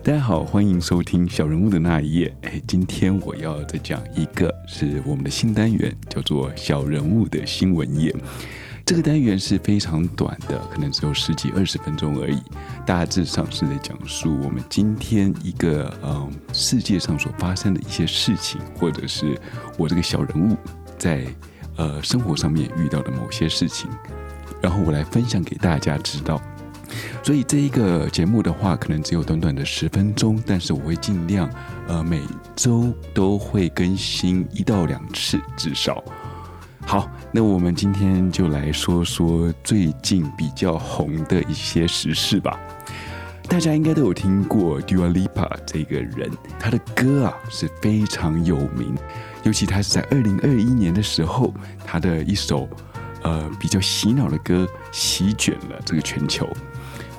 大家好，欢迎收听小人物的那一页。哎，今天我要再讲一个是我们的新单元，叫做小人物的新闻页。这个单元是非常短的，可能只有十几二十分钟而已。大致上是在讲述我们今天一个嗯世界上所发生的一些事情，或者是我这个小人物在呃生活上面遇到的某些事情，然后我来分享给大家知道。所以这一个节目的话，可能只有短短的十分钟，但是我会尽量，呃，每周都会更新一到两次至少。好，那我们今天就来说说最近比较红的一些时事吧。大家应该都有听过 Dua Lipa 这个人，他的歌啊是非常有名，尤其他是在二零二一年的时候，他的一首呃比较洗脑的歌席卷了这个全球。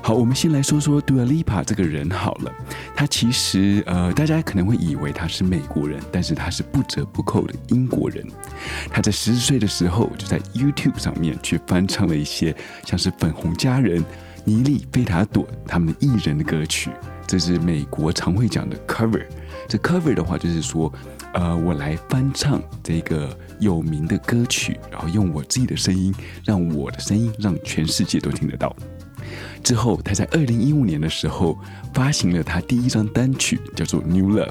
好，我们先来说说 Dua Lipa 这个人好了。他其实呃，大家可能会以为他是美国人，但是他是不折不扣的英国人。他在十岁的时候就在 YouTube 上面去翻唱了一些像是粉红佳人、尼莉·费塔朵他们的艺人的歌曲，这是美国常会讲的 cover。这 cover 的话就是说，呃，我来翻唱这个有名的歌曲，然后用我自己的声音，让我的声音让全世界都听得到。之后，他在二零一五年的时候发行了他第一张单曲，叫做《New Love》。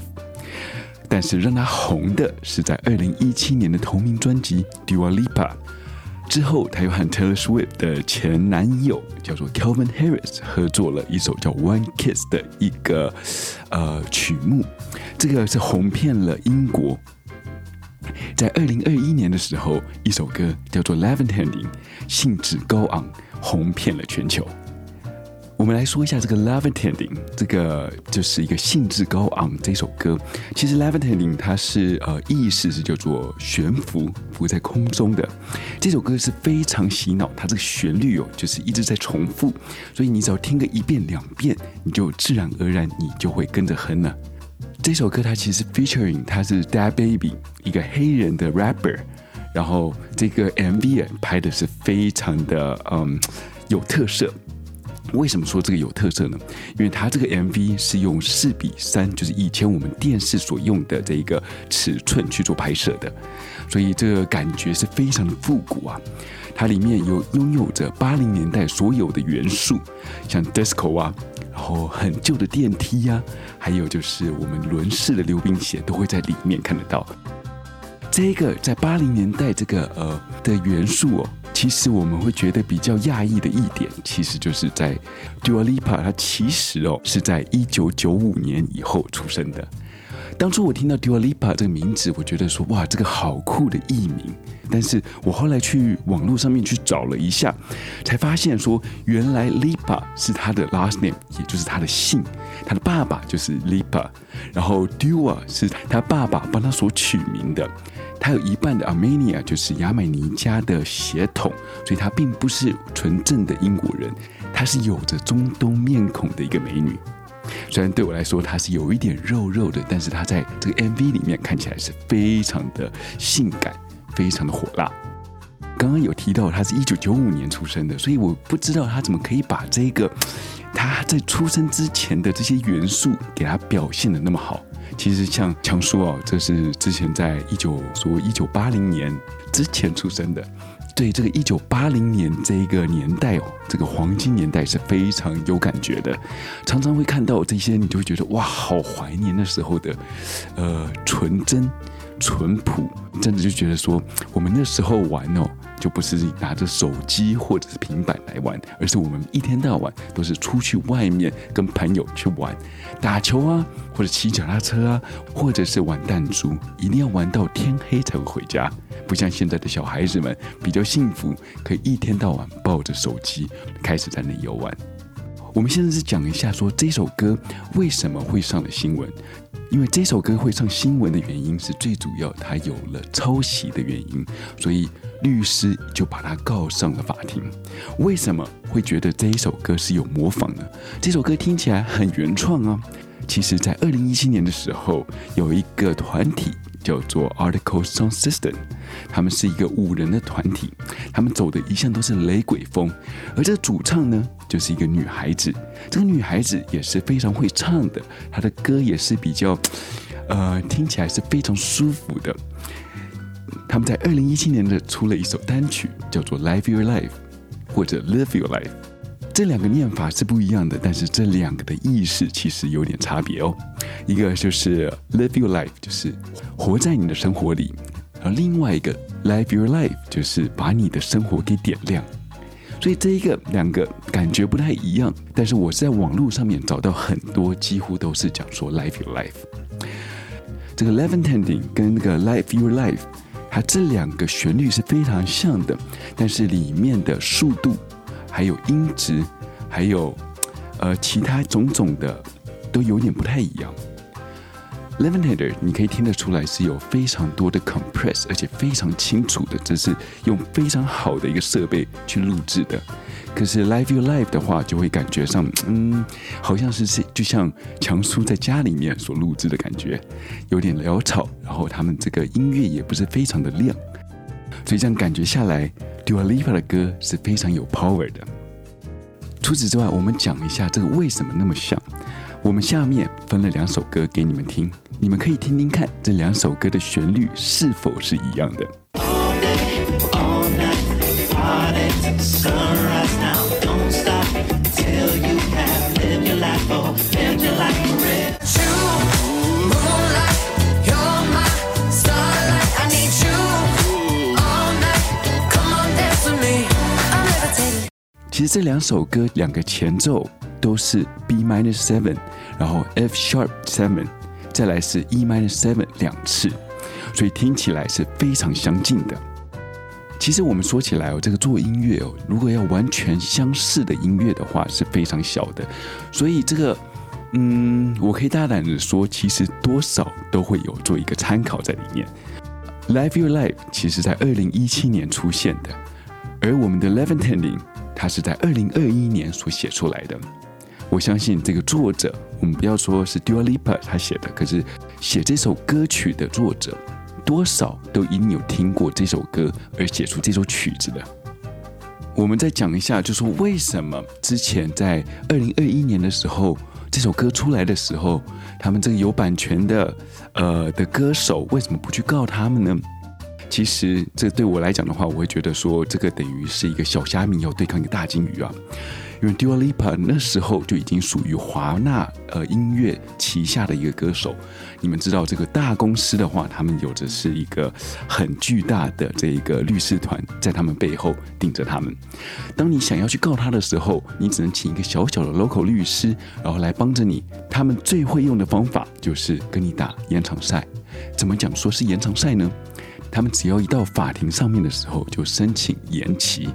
但是让他红的是在二零一七年的同名专辑《Dua Lipa》。之后，他又和 Taylor Swift 的前男友叫做 Calvin Harris 合作了一首叫《One Kiss》的一个呃曲目，这个是红遍了英国。在二零二一年的时候，一首歌叫做《Levitating》，兴致高昂，红遍了全球。我们来说一下这个 levitating，这个就是一个兴致高昂这首歌。其实 levitating 它是呃意思是叫做悬浮，浮在空中的。这首歌是非常洗脑，它这个旋律哦就是一直在重复，所以你只要听个一遍两遍，你就自然而然你就会跟着哼了。这首歌它其实 featuring 它是 DatBaby 一个黑人的 rapper，然后这个 MV 拍的是非常的嗯有特色。为什么说这个有特色呢？因为它这个 MV 是用四比三，就是以前我们电视所用的这一个尺寸去做拍摄的，所以这个感觉是非常的复古啊。它里面有拥有着八零年代所有的元素，像 disco 啊，然后很旧的电梯呀、还有就是我们轮式的溜冰鞋都会在里面看得到。这个在八零年代这个呃的元素哦。其实我们会觉得比较讶异的一点，其实就是在 Dua Lipa，他其实哦是在一九九五年以后出生的。当初我听到 Dua Lipa 这个名字，我觉得说哇，这个好酷的艺名。但是我后来去网络上面去找了一下，才发现说原来 Lipa 是他的 last name，也就是他的姓，他的爸爸就是 Lipa，然后 Dua 是他爸爸帮他所取名的。他有一半的 Armenia，就是牙买尼加的血统，所以她并不是纯正的英国人，她是有着中东面孔的一个美女。虽然对我来说她是有一点肉肉的，但是她在这个 MV 里面看起来是非常的性感，非常的火辣。刚刚有提到她是一九九五年出生的，所以我不知道她怎么可以把这个她在出生之前的这些元素给她表现的那么好。其实像强叔哦，这是之前在一九说一九八零年之前出生的，对这个一九八零年这一个年代哦，这个黄金年代是非常有感觉的，常常会看到这些，你就会觉得哇，好怀念那时候的，呃，纯真、淳朴，真的就觉得说我们那时候玩哦。就不是拿着手机或者是平板来玩，而是我们一天到晚都是出去外面跟朋友去玩，打球啊，或者骑脚踏车啊，或者是玩弹珠，一定要玩到天黑才会回家。不像现在的小孩子们比较幸福，可以一天到晚抱着手机开始在那游玩。我们现在是讲一下说这首歌为什么会上了新闻。因为这首歌会上新闻的原因是最主要，它有了抄袭的原因，所以律师就把它告上了法庭。为什么会觉得这一首歌是有模仿呢？这首歌听起来很原创啊。其实，在二零一七年的时候，有一个团体叫做 Article Sound System，他们是一个五人的团体，他们走的一向都是雷鬼风，而这主唱呢，就是一个女孩子，这个女孩子也是非常会唱的，她的歌也是比较，呃，听起来是非常舒服的。他们在二零一七年的出了一首单曲，叫做《Live Your Life》或者《Live Your Life》。这两个念法是不一样的，但是这两个的意思其实有点差别哦。一个就是 live your life，就是活在你的生活里；另外一个 live your life，就是把你的生活给点亮。所以这一个两个感觉不太一样，但是我是在网络上面找到很多，几乎都是讲说 live your life。这个 Levitating 跟那个 live your life，它这两个旋律是非常像的，但是里面的速度。还有音质，还有呃其他种种的，都有点不太一样。Levitating 你可以听得出来是有非常多的 compress，而且非常清楚的，这是用非常好的一个设备去录制的。可是 Live Your Life 的话，就会感觉上嗯，好像是是就像强叔在家里面所录制的感觉，有点潦草，然后他们这个音乐也不是非常的亮，所以这样感觉下来。Dua Lipa 的歌是非常有 power 的。除此之外，我们讲一下这个为什么那么像。我们下面分了两首歌给你们听，你们可以听听看这两首歌的旋律是否是一样的。其实这两首歌两个前奏都是 B minor seven，然后 F sharp seven，再来是 E minor seven 两次，所以听起来是非常相近的。其实我们说起来哦，这个做音乐哦，如果要完全相似的音乐的话是非常小的，所以这个嗯，我可以大胆的说，其实多少都会有做一个参考在里面。Live Your Life 其实在二零一七年出现的，而我们的 Levitating 它是在二零二一年所写出来的，我相信这个作者，我们不要说是 Dua Lipa 他写的，可是写这首歌曲的作者，多少都一定有听过这首歌而写出这首曲子的。我们再讲一下，就说为什么之前在二零二一年的时候，这首歌出来的时候，他们这个有版权的呃的歌手为什么不去告他们呢？其实，这对我来讲的话，我会觉得说，这个等于是一个小虾米要对抗一个大鲸鱼啊。因为 Dua Lipa 那时候就已经属于华纳呃音乐旗下的一个歌手。你们知道，这个大公司的话，他们有着是一个很巨大的这一个律师团在他们背后顶着他们。当你想要去告他的时候，你只能请一个小小的 local 律师，然后来帮着你。他们最会用的方法就是跟你打延长赛。怎么讲说是延长赛呢？他们只要一到法庭上面的时候，就申请延期。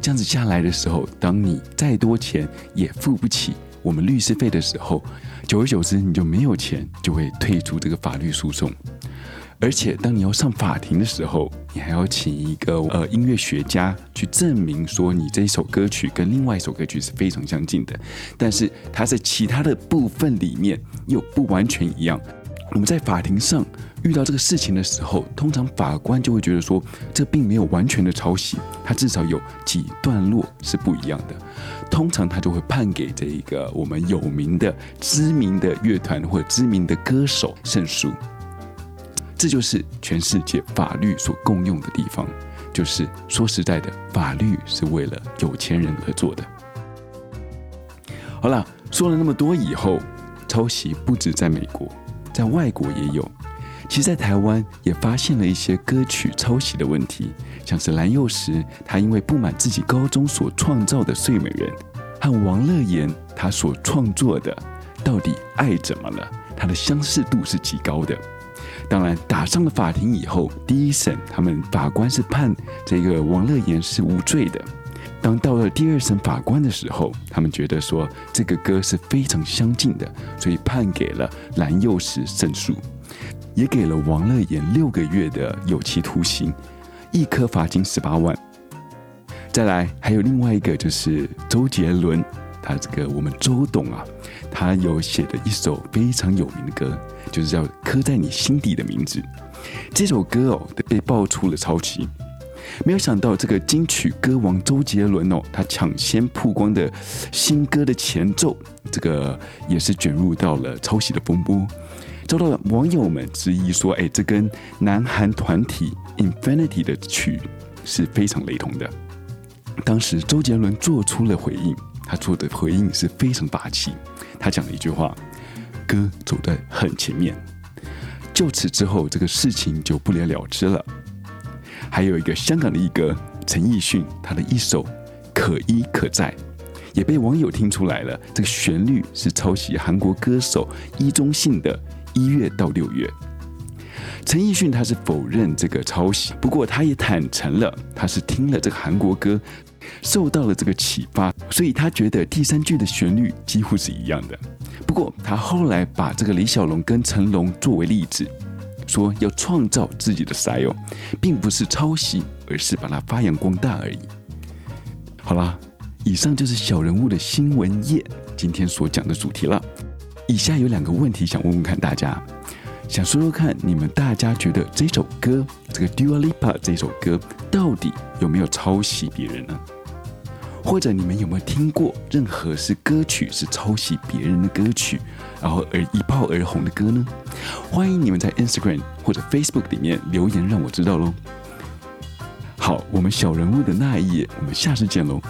这样子下来的时候，当你再多钱也付不起我们律师费的时候，久而久之你就没有钱，就会退出这个法律诉讼。而且当你要上法庭的时候，你还要请一个呃音乐学家去证明说你这一首歌曲跟另外一首歌曲是非常相近的，但是它在其他的部分里面又不完全一样。我们在法庭上遇到这个事情的时候，通常法官就会觉得说，这并没有完全的抄袭，它至少有几段落是不一样的。通常他就会判给这一个我们有名的、知名的乐团或知名的歌手胜诉。这就是全世界法律所共用的地方，就是说实在的，法律是为了有钱人而做的。好了，说了那么多以后，抄袭不止在美国。在外国也有，其实，在台湾也发现了一些歌曲抄袭的问题，像是蓝又时，他因为不满自己高中所创造的《睡美人》，和王乐妍他所创作的《到底爱怎么了》，它的相似度是极高的。当然，打上了法庭以后，第一审他们法官是判这个王乐妍是无罪的。当到了第二审法官的时候，他们觉得说这个歌是非常相近的，所以判给了蓝又时胜诉，也给了王乐妍六个月的有期徒刑，一颗罚金十八万。再来还有另外一个就是周杰伦，他这个我们周董啊，他有写的一首非常有名的歌，就是叫《刻在你心底的名字》。这首歌哦，被爆出了抄袭。没有想到，这个金曲歌王周杰伦哦，他抢先曝光的新歌的前奏，这个也是卷入到了抄袭的风波，遭到了网友们质疑说：“哎，这跟南韩团体 Infinity 的曲是非常雷同的。”当时周杰伦做出了回应，他做的回应是非常霸气，他讲了一句话：“歌走得很前面。”就此之后，这个事情就不了了之了。还有一个香港的一哥陈奕迅，他的一首《可依可在》也被网友听出来了，这个旋律是抄袭韩国歌手伊中信的《一月到六月》。陈奕迅他是否认这个抄袭，不过他也坦诚了，他是听了这个韩国歌，受到了这个启发，所以他觉得第三句的旋律几乎是一样的。不过他后来把这个李小龙跟成龙作为例子。说要创造自己的 style，并不是抄袭，而是把它发扬光大而已。好啦，以上就是小人物的新闻页今天所讲的主题了。以下有两个问题想问问看大家，想说说看，你们大家觉得这首歌，这个 Dua Lipa 这首歌，到底有没有抄袭别人呢？或者你们有没有听过任何是歌曲是抄袭别人的歌曲，然后而一炮而红的歌呢？欢迎你们在 Instagram 或者 Facebook 里面留言，让我知道喽。好，我们小人物的那一页，我们下次见喽。